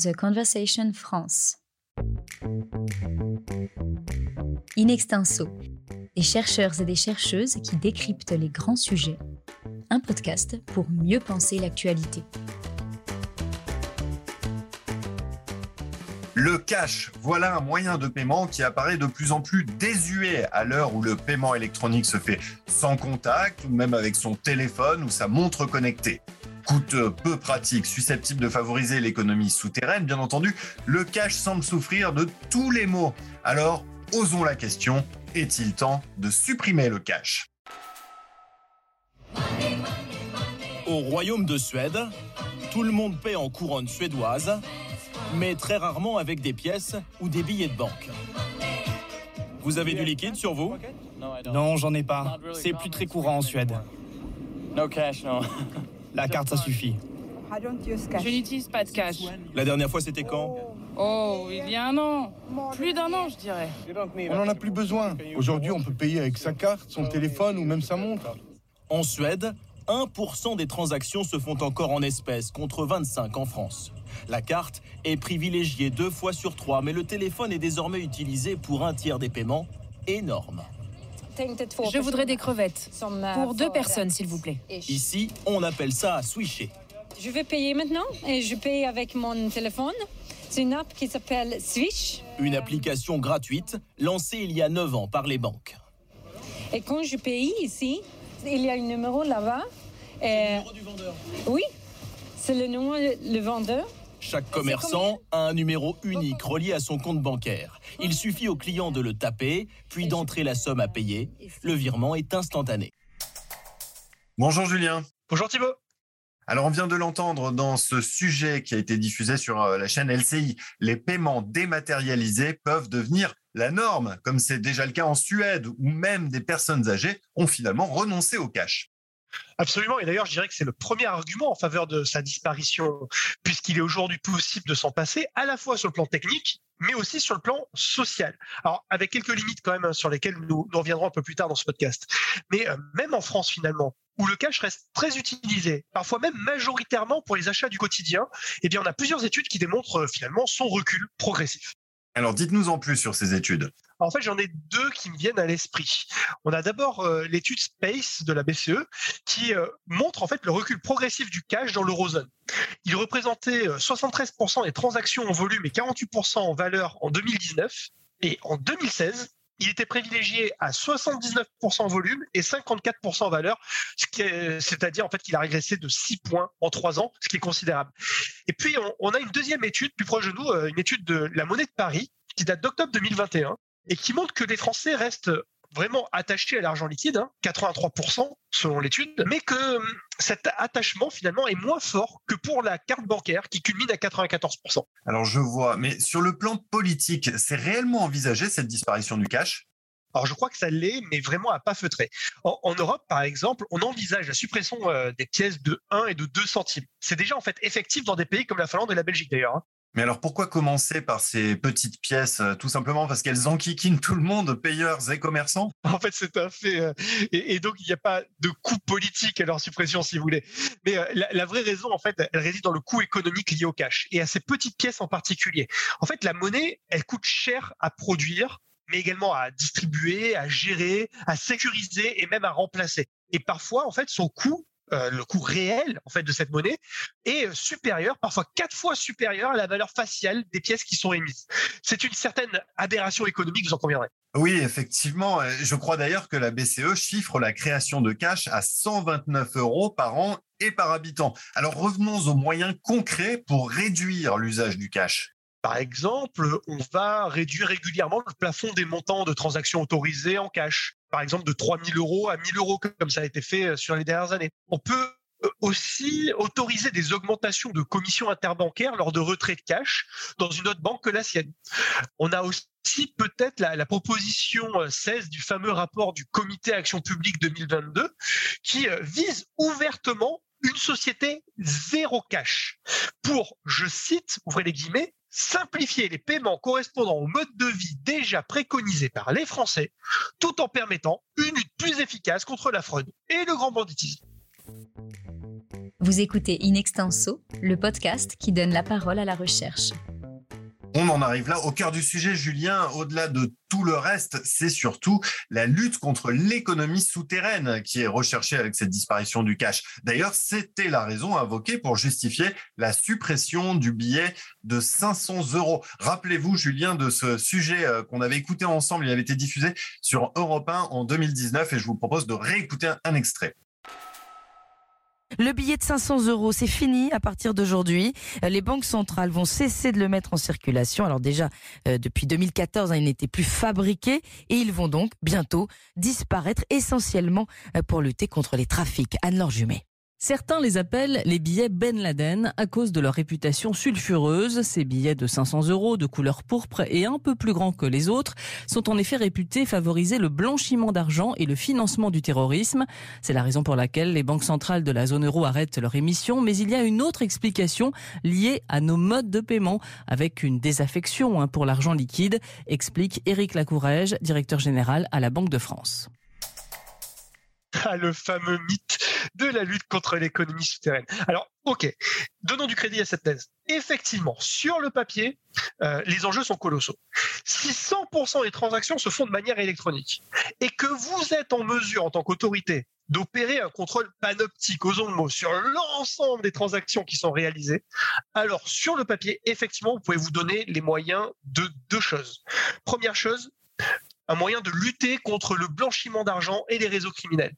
The Conversation France. In extenso, des chercheurs et des chercheuses qui décryptent les grands sujets. Un podcast pour mieux penser l'actualité. Le cash, voilà un moyen de paiement qui apparaît de plus en plus désuet à l'heure où le paiement électronique se fait sans contact ou même avec son téléphone ou sa montre connectée coûteux, peu pratique, susceptible de favoriser l'économie souterraine, bien entendu, le cash semble souffrir de tous les maux. Alors, osons la question, est-il temps de supprimer le cash? Au royaume de Suède, tout le monde paie en couronne suédoise, mais très rarement avec des pièces ou des billets de banque. Vous avez du liquide sur vous? Non, j'en ai pas. C'est plus très courant en Suède. No cash, no. La carte, ça suffit. Je n'utilise pas de cash. La dernière fois, c'était quand Oh, il y a un an. Plus d'un an, je dirais. On n'en a plus besoin. Aujourd'hui, on peut payer avec sa carte, son téléphone ou même sa montre. En Suède, 1% des transactions se font encore en espèces, contre 25 en France. La carte est privilégiée deux fois sur trois, mais le téléphone est désormais utilisé pour un tiers des paiements. Énorme. Je voudrais des crevettes. Pour deux personnes, s'il vous plaît. Ici, on appelle ça à switcher. Je vais payer maintenant et je paye avec mon téléphone. C'est une app qui s'appelle Swish. Une application gratuite lancée il y a 9 ans par les banques. Et quand je paye ici, il y a un numéro là-bas. Et... numéro du vendeur. Oui, c'est le numéro le vendeur. Chaque commerçant a un numéro unique relié à son compte bancaire. Il suffit au client de le taper, puis d'entrer la somme à payer. Le virement est instantané. Bonjour Julien. Bonjour Thibault. Alors on vient de l'entendre dans ce sujet qui a été diffusé sur euh, la chaîne LCI. Les paiements dématérialisés peuvent devenir la norme, comme c'est déjà le cas en Suède, où même des personnes âgées ont finalement renoncé au cash. Absolument. Et d'ailleurs, je dirais que c'est le premier argument en faveur de sa disparition, puisqu'il est aujourd'hui possible de s'en passer, à la fois sur le plan technique, mais aussi sur le plan social. Alors, avec quelques limites quand même sur lesquelles nous, nous, reviendrons un peu plus tard dans ce podcast. Mais euh, même en France, finalement, où le cash reste très utilisé, parfois même majoritairement pour les achats du quotidien, eh bien, on a plusieurs études qui démontrent euh, finalement son recul progressif. Alors, dites-nous en plus sur ces études. En fait, j'en ai deux qui me viennent à l'esprit. On a d'abord euh, l'étude Space de la BCE qui euh, montre en fait le recul progressif du cash dans l'eurozone. Il représentait 73% des transactions en volume et 48% en valeur en 2019 et en 2016. Il était privilégié à 79% en volume et 54% en valeur, c'est-à-dire qu'il a régressé de 6 points en 3 ans, ce qui est considérable. Et puis on, a une deuxième étude plus proche de nous, euh, une étude de la monnaie de Paris qui date d'octobre 2021 et qui montre que les Français restent vraiment attachés à l'argent liquide, hein, 83% selon l'étude, mais que hum, cet attachement finalement est moins fort que pour la carte bancaire qui culmine à 94%. Alors je vois, mais sur le plan politique, c'est réellement envisagé cette disparition du cash? Alors je crois que ça l'est, mais vraiment à pas feutrer. En, en, Europe, par exemple, on envisage la suppression euh, des pièces de 1 et de 2 centimes. C'est déjà en fait effectif dans des pays comme la Finlande et la Belgique d'ailleurs. Hein. Mais alors pourquoi commencer par ces petites pièces Tout simplement parce qu'elles enquiquinent tout le monde, payeurs et commerçants? En fait, c'est un fait. euh, Et, et donc, il n'y a pas de coût politique à leur suppression, si vous voulez. Mais euh, la, la vraie raison, en fait, elle réside dans le coût économique lié au cash et à ces petites pièces en particulier. En fait, la monnaie, elle coûte cher à produire, mais également à distribuer, à gérer, à sécuriser et même à remplacer. Et parfois, en fait, son coût euh, le coût réel en fait de cette monnaie est supérieur, parfois quatre fois supérieur à la valeur faciale des pièces qui sont émises. C'est une certaine aberration économique, vous en conviendrez. Oui, effectivement. Je crois d'ailleurs que la BCE chiffre la création de cash à 129 euros par an et par habitant. Alors revenons aux moyens concrets pour réduire l'usage du cash. Par exemple, on va réduire régulièrement le plafond des montants de transactions autorisées en cash. Par exemple, de 3 000 euros à 1 000 euros, comme ça a été fait sur les dernières années. On peut aussi autoriser des augmentations de commissions interbancaires lors de retrait de cash dans une autre banque que la sienne. On a aussi peut-être la, la, proposition 16 du fameux rapport du comité Action publique 2022 qui vise ouvertement une société zéro cash pour, je cite, ouvrez les guillemets, simplifier les paiements correspondant au mode de vie déjà préconisé par les Français, tout en permettant une lutte plus efficace contre la fraude et le grand banditisme. Vous écoutez Inextenso, le podcast qui donne la parole à la recherche. On en arrive là au cœur du sujet, Julien. Au-delà de tout le reste, c'est surtout la lutte contre l'économie souterraine qui est recherchée avec cette disparition du cash. D'ailleurs, c'était la raison invoquée pour justifier la suppression du billet de 500 euros. Rappelez-vous, Julien, de ce sujet euh, qu'on avait écouté ensemble. Il avait été diffusé sur Europe 1 en 2019 et je vous propose de réécouter un extrait. Le billet de 500 euros, c'est fini à partir d'aujourd'hui. Euh, les banques centrales vont cesser de le mettre en circulation. Alors déjà, euh, depuis 2014, hein, il n'était plus fabriqué et ils vont donc bientôt disparaître essentiellement euh, pour lutter contre les trafics. Anne-Laure Jumet. Certains les appellent les billets Ben Laden à cause de leur réputation sulfureuse. Ces billets de 500 euros de couleur pourpre et un peu plus grands que les autres sont en effet réputés favoriser le blanchiment d'argent et le financement du terrorisme. C'est la raison pour laquelle les banques centrales de la zone euro arrêtent leur émission. Mais il y a une autre explication liée à nos modes de paiement avec une désaffection hein, pour l'argent liquide, explique Éric Lacourège, directeur général à la Banque de France. Le fameux mythe de la lutte contre l'économie souterraine. Alors, ok, donnons du crédit à cette thèse. Effectivement, sur le papier, euh, les enjeux sont colossaux. Si 100% des transactions se font de manière électronique et que vous êtes en mesure, en tant qu'autorité, d'opérer un contrôle panoptique, osons le sur l'ensemble des transactions qui sont réalisées, alors sur le papier, effectivement, vous pouvez vous donner les moyens de deux choses. Première chose, un moyen de lutter contre le blanchiment d'argent et les réseaux criminels.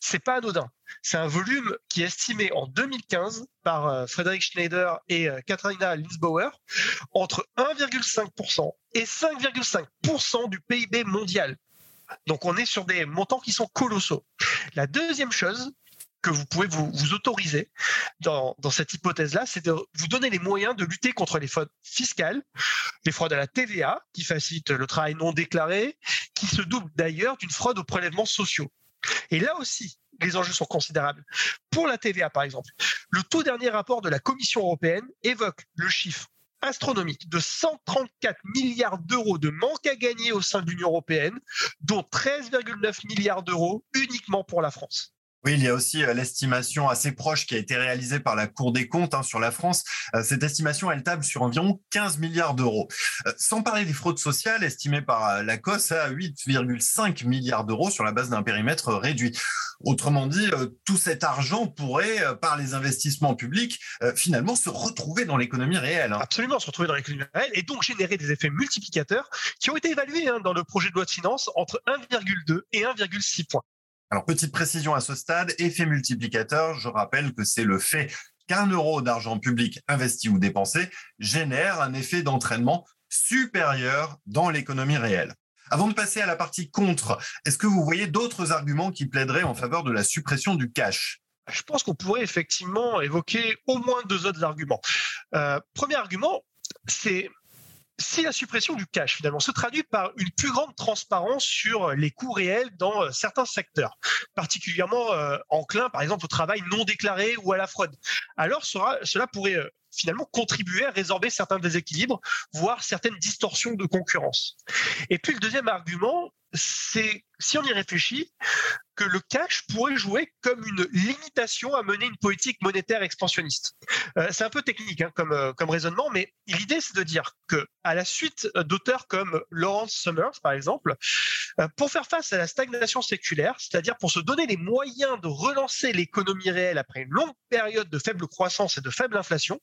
C'est pas anodin. C'est un volume qui est estimé en 2015 par euh, Frédéric Schneider et euh, Katharina Linsbauer entre 1,5% et 5,5% du PIB mondial. Donc on est sur des montants qui sont colossaux. La deuxième chose, que vous pouvez vous, autoriser dans, cette hypothèse-là, c'est de vous donner les moyens de lutter contre les fraudes fiscales, les fraudes à la TVA, qui facilitent le travail non déclaré, qui se doublent d'ailleurs d'une fraude aux prélèvements sociaux. Et là aussi, les enjeux sont considérables. Pour la TVA, par exemple, le tout dernier rapport de la Commission européenne évoque le chiffre astronomique de 134 milliards d'euros de manque à gagner au sein de l'Union européenne, dont 13,9 milliards d'euros uniquement pour la France. Oui, il y a aussi euh, l'estimation assez proche qui a été réalisée par la Cour des comptes hein, sur la France. Euh, cette estimation, elle table sur environ 15 milliards d'euros. Euh, sans parler des fraudes sociales estimées par la COS à 8,5 milliards d'euros sur la base d'un périmètre réduit. Autrement dit, tout cet argent pourrait, par les investissements publics, finalement se retrouver dans l'économie réelle. Hein. Absolument, se retrouver dans l'économie réelle et donc générer des effets multiplicateurs qui ont été évalués hein, dans le projet de loi de finances entre 1,2 et 1,6 points. Alors, petite précision à ce stade, effet multiplicateur, je rappelle que c'est le fait qu'un euro d'argent public investi ou dépensé génère un effet d'entraînement supérieur dans l'économie réelle. Avant de passer à la partie contre, est-ce que vous voyez d'autres arguments qui plaideraient en faveur de la suppression du cash? Je pense qu'on pourrait effectivement évoquer au moins deux autres arguments. Euh, premier argument, c'est si la suppression du cash finalement se traduit par une plus grande transparence sur les coûts réels dans euh, certains secteurs, particulièrement euh, enclins par exemple au travail non déclaré ou à la fraude, alors cela pourrait euh, finalement contribuer à résorber certains déséquilibres, voire certaines distorsions de concurrence. Et puis le deuxième argument, c'est, si on y réfléchit, que le cash pourrait jouer comme une limitation à mener une politique monétaire expansionniste. Euh, c'est un peu technique hein, comme, euh, comme raisonnement, mais l'idée c'est de dire que à la suite d'auteurs comme Lawrence Summers, par exemple, euh, pour faire face à la stagnation séculaire, c'est-à-dire pour se donner les moyens de relancer l'économie réelle après une longue période de faible croissance et de faible inflation,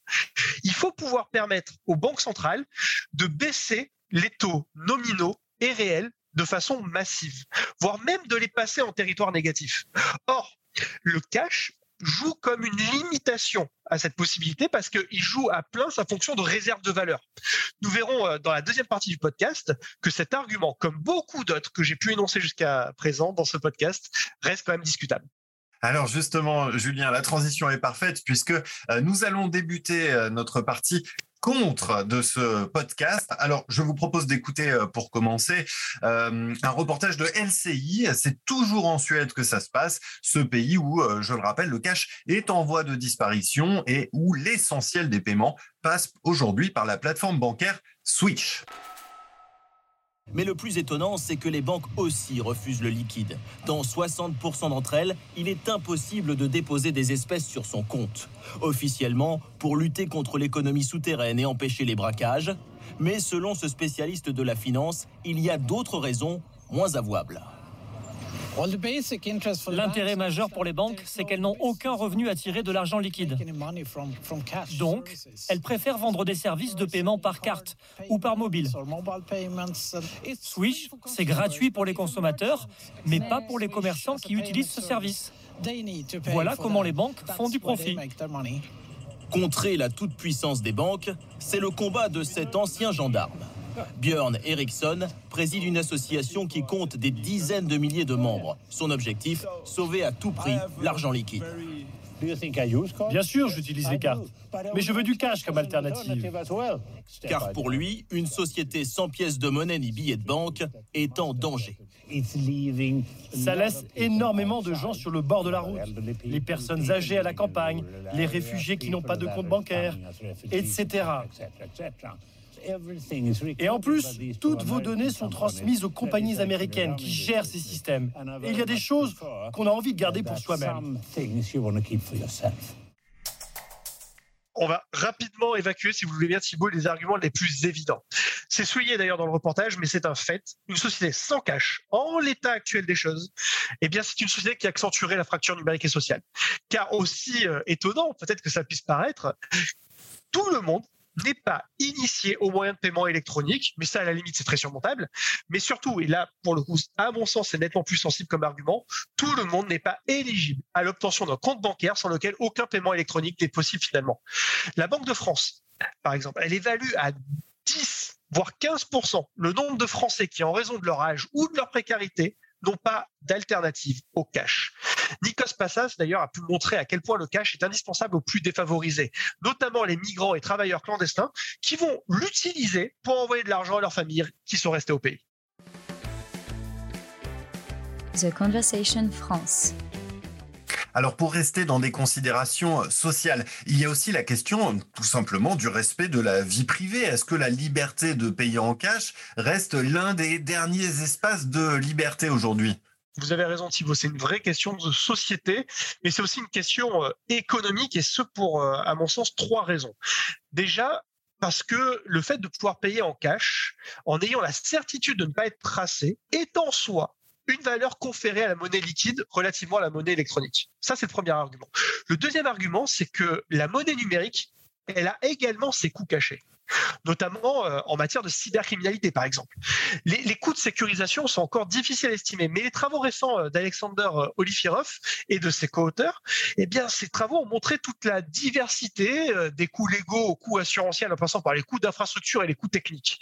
il faut pouvoir permettre aux banques centrales de baisser les taux nominaux et réels de façon massive, voire même de les passer en territoire négatif. Or, le cash joue comme une limitation à cette possibilité parce qu'il joue à plein sa fonction de réserve de valeur. Nous verrons euh, dans la deuxième partie du podcast que cet argument, comme beaucoup d'autres que j'ai pu énoncer jusqu'à présent dans ce podcast, reste quand même discutable. Alors justement, Julien, la transition est parfaite puisque euh, nous allons débuter euh, notre partie contre de ce podcast. Alors, je vous propose d'écouter euh, pour commencer un reportage de LCI. C'est toujours en Suède que ça se passe, ce pays où, je le rappelle, le cash est en voie de disparition et où l'essentiel des paiements passe aujourd'hui par la plateforme bancaire Switch. Mais le plus étonnant, c'est que les banques aussi refusent le liquide. Dans 60% d'entre elles, il est impossible de déposer des espèces sur son compte. Officiellement, pour lutter contre l'économie souterraine et empêcher les braquages. Mais selon ce spécialiste de la finance, il y a d'autres raisons moins avouables. L'intérêt majeur pour les banques, c'est qu'elles n'ont aucun revenu à tirer de l'argent liquide. Donc, elles préfèrent vendre des services de paiement par carte ou par mobile. Swish, c'est gratuit pour les consommateurs, mais pas pour les commerçants qui utilisent ce service. Voilà comment les banques font du profit. Contrer la toute-puissance des banques, c'est le combat de cet ancien gendarme. Björn Eriksson préside une association qui compte des dizaines de milliers de membres. Son objectif, sauver à tout prix l'argent liquide. Bien sûr, j'utilise les cartes, mais je veux du cash comme alternative. Car pour lui, une société sans pièces de monnaie ni billets de banque est en danger. Ça laisse énormément de gens sur le bord de la route. Les personnes âgées à la campagne, les réfugiés qui n'ont pas de compte bancaire, etc. Et en plus, toutes vos données sont transmises aux compagnies américaines qui gèrent ces systèmes. Et il y a des choses qu'on a envie de garder pour soi-même. On va rapidement évacuer, si vous voulez bien, Thibault, les arguments les plus évidents. C'est souillé d'ailleurs dans le reportage, mais c'est un fait. Une société sans cash, en l'état actuel des choses, eh bien, c'est une société qui accentuerait la fracture numérique et sociale. Car aussi euh, étonnant, peut-être que ça puisse paraître, tout le monde n'est pas initié aux moyens de paiement électronique, mais ça, à la limite, c'est très surmontable. Mais surtout, et là, pour le coup, à mon sens, c'est nettement plus sensible comme argument, tout le monde n'est pas éligible à l'obtention d'un compte bancaire sans lequel aucun paiement électronique n'est possible finalement. La Banque de France, par exemple, elle évalue à 10 voire 15% le nombre de Français qui, en raison de leur âge ou de leur précarité, n'ont pas d'alternative au cash. Nikos Passas, d'ailleurs, a pu montrer à quel point le cash est indispensable aux plus défavorisés, notamment les migrants et travailleurs clandestins qui vont l'utiliser pour envoyer de l'argent à leurs familles qui sont restées au pays. The Conversation France. Alors pour rester dans des considérations sociales, il y a aussi la question tout simplement du respect de la vie privée. Est-ce que la liberté de payer en cash reste l'un des derniers espaces de liberté aujourd'hui? Vous avez raison Thibault, c'est une vraie question de société, mais c'est aussi une question euh, économique et ce pour, euh, à mon sens, trois raisons. Déjà, parce que le fait de pouvoir payer en cash, en ayant la certitude de ne pas être tracé, est en soi une valeur conférée à la monnaie liquide relativement à la monnaie électronique. Ça, c'est le premier argument. Le deuxième argument, c'est que la monnaie numérique, elle a également ses coûts cachés notamment euh, en matière de cybercriminalité, par exemple. Les, coûts de sécurisation sont encore difficiles à estimer, mais les travaux récents euh, d'Alexander euh, Olifirov et de ses co-auteurs, eh bien, ces travaux ont montré toute la diversité des coûts légaux aux coûts assurantiels, en passant par les coûts d'infrastructure et les coûts techniques.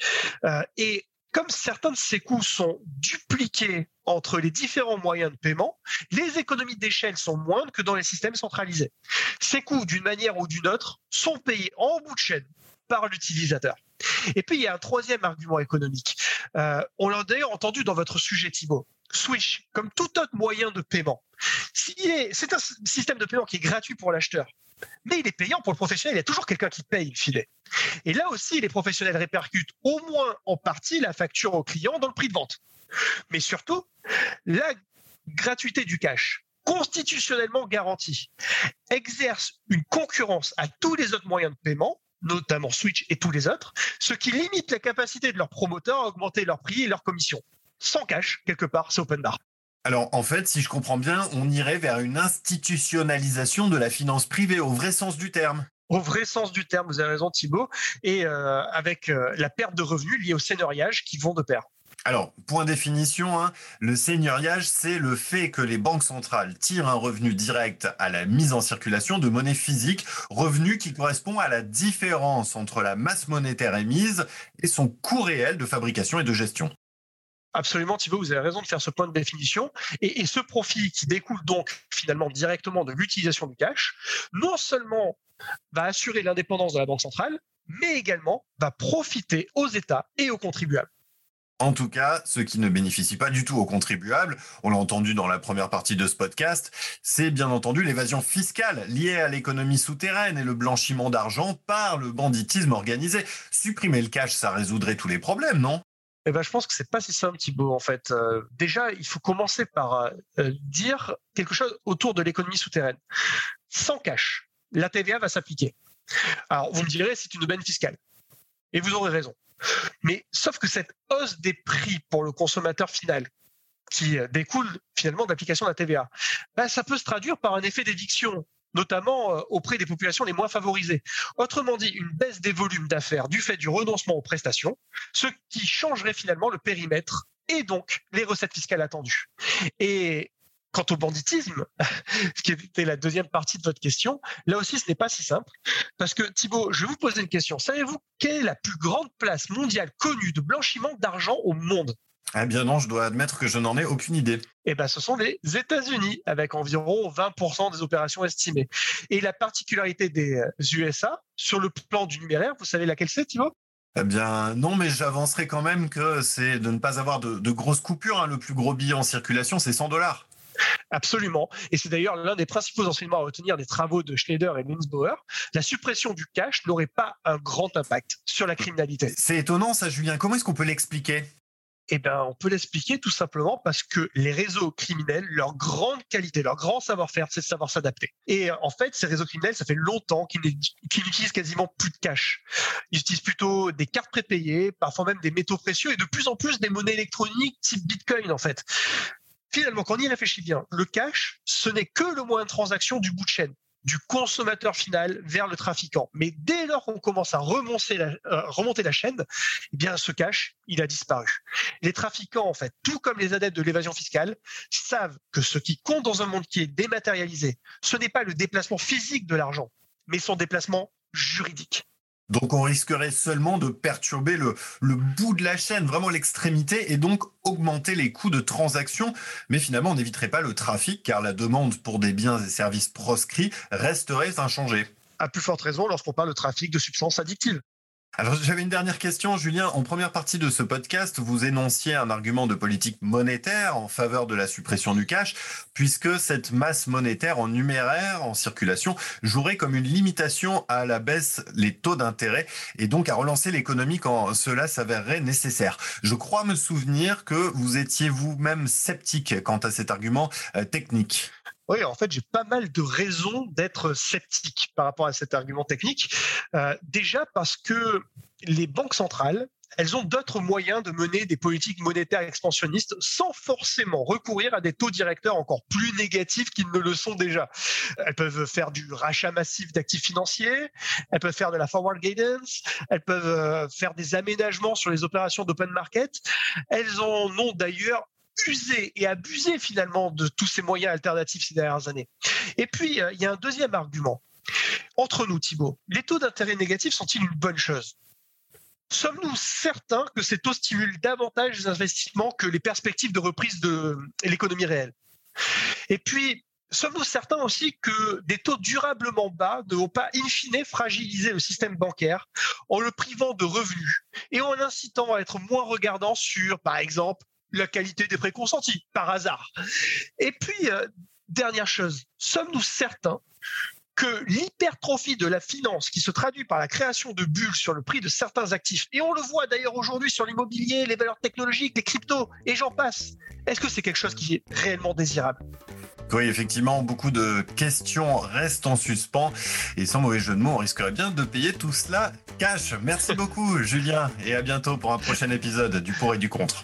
et comme certains de ces coûts sont dupliqués entre les différents moyens de paiement, les économies d'échelle sont moindres que dans les systèmes centralisés. Ces coûts, d'une manière ou d'une autre, sont payés en bout de chaîne par l'utilisateur. Et puis, il y a un troisième argument économique. Euh, on l'a d'ailleurs entendu dans votre sujet, Thibault. Swish, comme tout autre moyen de paiement, c'est un système de paiement qui est gratuit pour l'acheteur, mais il est payant pour le professionnel. Il y a toujours quelqu'un qui paye le filet. Et là aussi, les professionnels répercutent au moins en partie la facture au client dans le prix de vente. Mais surtout, la gratuité du cash, constitutionnellement garantie, exerce une concurrence à tous les autres moyens de paiement notamment Switch et tous les autres, ce qui limite la capacité de leurs promoteurs à augmenter leurs prix et leurs commissions. Sans cash, quelque part, c'est open bar. Alors en fait, si je comprends bien, on irait vers une institutionnalisation de la finance privée au vrai sens du terme au vrai sens du terme, vous avez raison Thibault, et euh, avec euh, la perte de revenus liée au seigneuriage qui vont de pair. Alors, point définition, hein, le seigneuriage, c'est le fait que les banques centrales tirent un revenu direct à la mise en circulation de monnaie physique, revenu qui correspond à la différence entre la masse monétaire émise et son coût réel de fabrication et de gestion. Absolument, Thibault, vous avez raison de faire ce point de définition. Et ce profit qui découle donc finalement directement de l'utilisation du cash, non seulement va assurer l'indépendance de la Banque centrale, mais également va profiter aux États et aux contribuables. En tout cas, ce qui ne bénéficie pas du tout aux contribuables, on l'a entendu dans la première partie de ce podcast, c'est bien entendu l'évasion fiscale liée à l'économie souterraine et le blanchiment d'argent par le banditisme organisé. Supprimer le cash, ça résoudrait tous les problèmes, non? Eh ben, je pense que c'est pas si simple, Thibault. En fait, euh, déjà, il faut commencer par euh, euh, dire quelque chose autour de l'économie souterraine. Sans cash, la TVA va s'appliquer. Alors, vous me direz, c'est une aubaine fiscale. Et vous aurez raison. Mais sauf que cette hausse des prix pour le consommateur final, qui découle finalement de l'application de la TVA, ben, ça peut se traduire par un effet d'éviction notamment euh, auprès des populations les moins favorisées. Autrement dit, une baisse des volumes d'affaires du fait du renoncement aux prestations, ce qui changerait finalement le périmètre et donc les recettes fiscales attendues. Quant au banditisme, ce qui était la deuxième partie de votre question, là aussi ce n'est pas si simple. Parce que Thibault, je vais vous poser une question. Savez-vous quelle est la plus grande place mondiale connue de blanchiment d'argent au monde? Eh bien non, je dois admettre que je n'en ai aucune idée. Eh bien, ce sont les États-Unis, avec environ 20% des opérations estimées. Et la particularité des USA, sur le plan du numéraire, vous savez laquelle c'est, Thibault eh bien, non, mais j'avancerai quand même que c'est de ne pas avoir de, grosses coupures. Hein. Le plus gros billet en circulation, c'est 100 dollars. Absolument. Et c'est d'ailleurs l'un des principaux enseignements à retenir des travaux de Schneider et Linzbauer. La suppression du cash n'aurait pas un grand impact sur la criminalité. C'est étonnant ça, Julien. Comment est-ce qu'on peut l'expliquer? Eh ben, on peut l'expliquer tout simplement parce que les réseaux criminels, leur grande qualité, leur grand savoir-faire, c'est de savoir s'adapter. Et euh, en fait, ces réseaux criminels, ça fait longtemps qu'ils n'utilisent quasiment plus de cash. Ils utilisent plutôt des cartes prépayées, parfois même des métaux précieux et de plus en plus des monnaies électroniques type Bitcoin, en fait. Finalement, quand on y réfléchit bien, le cash, ce n'est que le moyen de transaction du bout de chaîne du consommateur final vers le trafiquant. Mais dès lors qu'on commence à remonter la, euh, remonter la chaîne, eh bien, ce cash, il a disparu. Les trafiquants, en fait, tout comme les adeptes de l'évasion fiscale, savent que ce qui compte dans un monde qui est dématérialisé, ce n'est pas le déplacement physique de l'argent, mais son déplacement juridique. Donc on risquerait seulement de perturber le, bout de la chaîne, vraiment l'extrémité, et donc augmenter les coûts de transaction. Mais finalement, on n'éviterait pas le trafic, car la demande pour des biens et services proscrits resterait inchangée. À plus forte raison lorsqu'on parle de trafic de substances addictives. Alors j'avais une dernière question, Julien. En première partie de ce podcast, vous énonciez un argument de politique monétaire en faveur de la suppression du cash, puisque cette masse monétaire en numéraire, en circulation, jouerait comme une limitation à la baisse les taux d'intérêt et donc à relancer l'économie quand cela s'avérerait nécessaire. Je crois me souvenir que vous étiez vous-même sceptique quant à cet argument euh, technique. Oui, en fait, j'ai pas mal de raisons d'être sceptique par rapport à cet argument technique. Euh, déjà parce que les banques centrales, elles ont d'autres moyens de mener des politiques monétaires expansionnistes sans forcément recourir à des taux directeurs encore plus négatifs qu'ils ne le sont déjà. Elles peuvent faire du rachat massif d'actifs financiers, elles peuvent faire de la forward guidance, elles peuvent euh, faire des aménagements sur les opérations d'open market. Elles en ont d'ailleurs usé et abusé finalement de tous ces moyens alternatifs ces dernières années. Et puis, euh, il y a un deuxième argument. Entre nous, Thibault, les taux d'intérêt négatifs sont-ils une bonne chose? Sommes-nous certains que ces taux stimulent davantage les investissements que les perspectives de reprise de l'économie réelle? Et puis, sommes-nous certains aussi que des taux durablement bas ne vont pas in fine fragiliser le système bancaire en le privant de revenus et en l'incitant à être moins regardant sur, par exemple, la qualité des prêts consentis, par hasard. Et puis, euh, dernière chose, sommes-nous certains que l'hypertrophie de la finance qui se traduit par la création de bulles sur le prix de certains actifs, et on le voit d'ailleurs aujourd'hui sur l'immobilier, les valeurs technologiques, les cryptos, et j'en passe, est-ce que c'est quelque chose qui est réellement désirable? Oui, effectivement, beaucoup de questions restent en suspens et sans mauvais jeu de mots, on risquerait bien de payer tout cela cash. Merci beaucoup, Julien, et à bientôt pour un prochain épisode du pour et du contre.